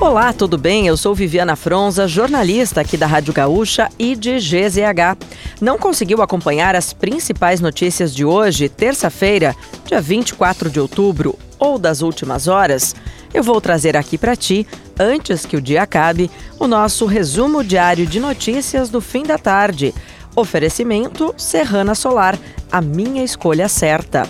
Olá, tudo bem? Eu sou Viviana Fronza, jornalista aqui da Rádio Gaúcha e de GZH. Não conseguiu acompanhar as principais notícias de hoje, terça-feira, dia 24 de outubro, ou das últimas horas? Eu vou trazer aqui para ti, antes que o dia acabe, o nosso resumo diário de notícias do fim da tarde. Oferecimento Serrana Solar, a minha escolha certa.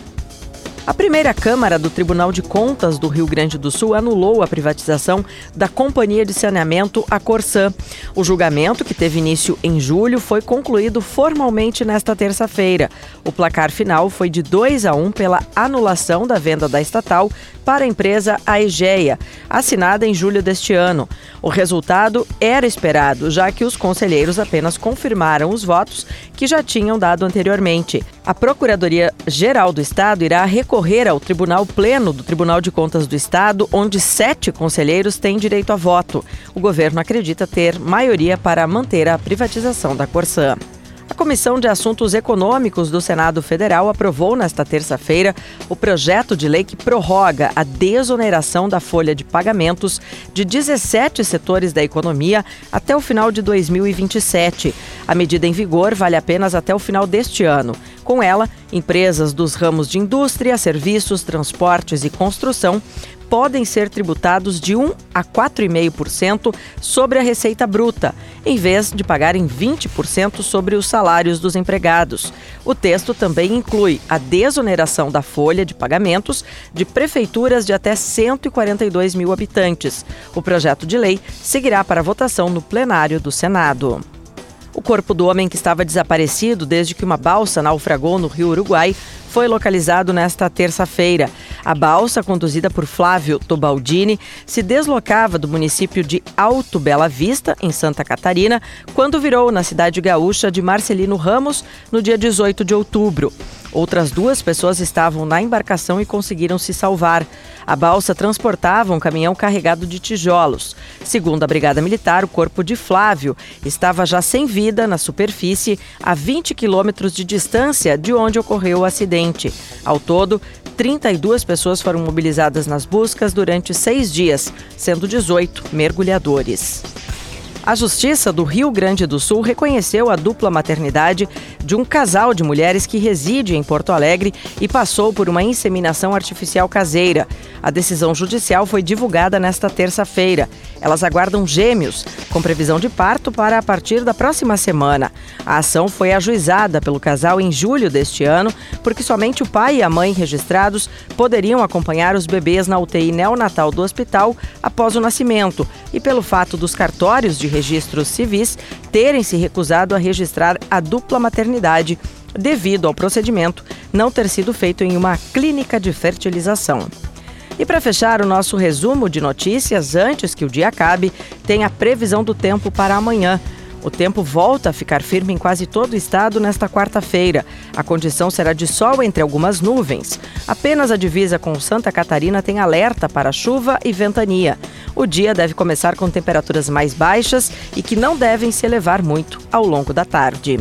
A primeira Câmara do Tribunal de Contas do Rio Grande do Sul anulou a privatização da Companhia de Saneamento, a Corsã. O julgamento, que teve início em julho, foi concluído formalmente nesta terça-feira. O placar final foi de 2 a 1 pela anulação da venda da estatal para a empresa Aegeia, assinada em julho deste ano. O resultado era esperado, já que os conselheiros apenas confirmaram os votos que já tinham dado anteriormente. A Procuradoria-Geral do Estado irá recorrer ao Tribunal Pleno do Tribunal de Contas do Estado, onde sete conselheiros têm direito a voto. O governo acredita ter maioria para manter a privatização da Corsã. Comissão de Assuntos Econômicos do Senado Federal aprovou nesta terça-feira o projeto de lei que prorroga a desoneração da folha de pagamentos de 17 setores da economia até o final de 2027. A medida em vigor vale apenas até o final deste ano. Com ela, empresas dos ramos de indústria, serviços, transportes e construção podem ser tributados de 1 a 4,5% sobre a receita bruta, em vez de pagarem 20% sobre os salários dos empregados. O texto também inclui a desoneração da folha de pagamentos de prefeituras de até 142 mil habitantes. O projeto de lei seguirá para votação no plenário do Senado. O corpo do homem que estava desaparecido desde que uma balsa naufragou no rio Uruguai foi localizado nesta terça-feira. A balsa, conduzida por Flávio Tobaldini, se deslocava do município de Alto Bela Vista, em Santa Catarina, quando virou na cidade gaúcha de Marcelino Ramos no dia 18 de outubro. Outras duas pessoas estavam na embarcação e conseguiram se salvar. A balsa transportava um caminhão carregado de tijolos. Segundo a Brigada Militar, o corpo de Flávio estava já sem vida na superfície, a 20 quilômetros de distância de onde ocorreu o acidente. Ao todo, 32 pessoas foram mobilizadas nas buscas durante seis dias, sendo 18 mergulhadores. A Justiça do Rio Grande do Sul reconheceu a dupla maternidade de um casal de mulheres que reside em Porto Alegre e passou por uma inseminação artificial caseira. A decisão judicial foi divulgada nesta terça-feira. Elas aguardam gêmeos, com previsão de parto para a partir da próxima semana. A ação foi ajuizada pelo casal em julho deste ano, porque somente o pai e a mãe registrados poderiam acompanhar os bebês na UTI neonatal do hospital após o nascimento, e pelo fato dos cartórios de registros civis terem se recusado a registrar a dupla maternidade devido ao procedimento não ter sido feito em uma clínica de fertilização. E para fechar o nosso resumo de notícias, antes que o dia acabe, tem a previsão do tempo para amanhã. O tempo volta a ficar firme em quase todo o estado nesta quarta-feira. A condição será de sol entre algumas nuvens. Apenas a divisa com Santa Catarina tem alerta para chuva e ventania. O dia deve começar com temperaturas mais baixas e que não devem se elevar muito ao longo da tarde.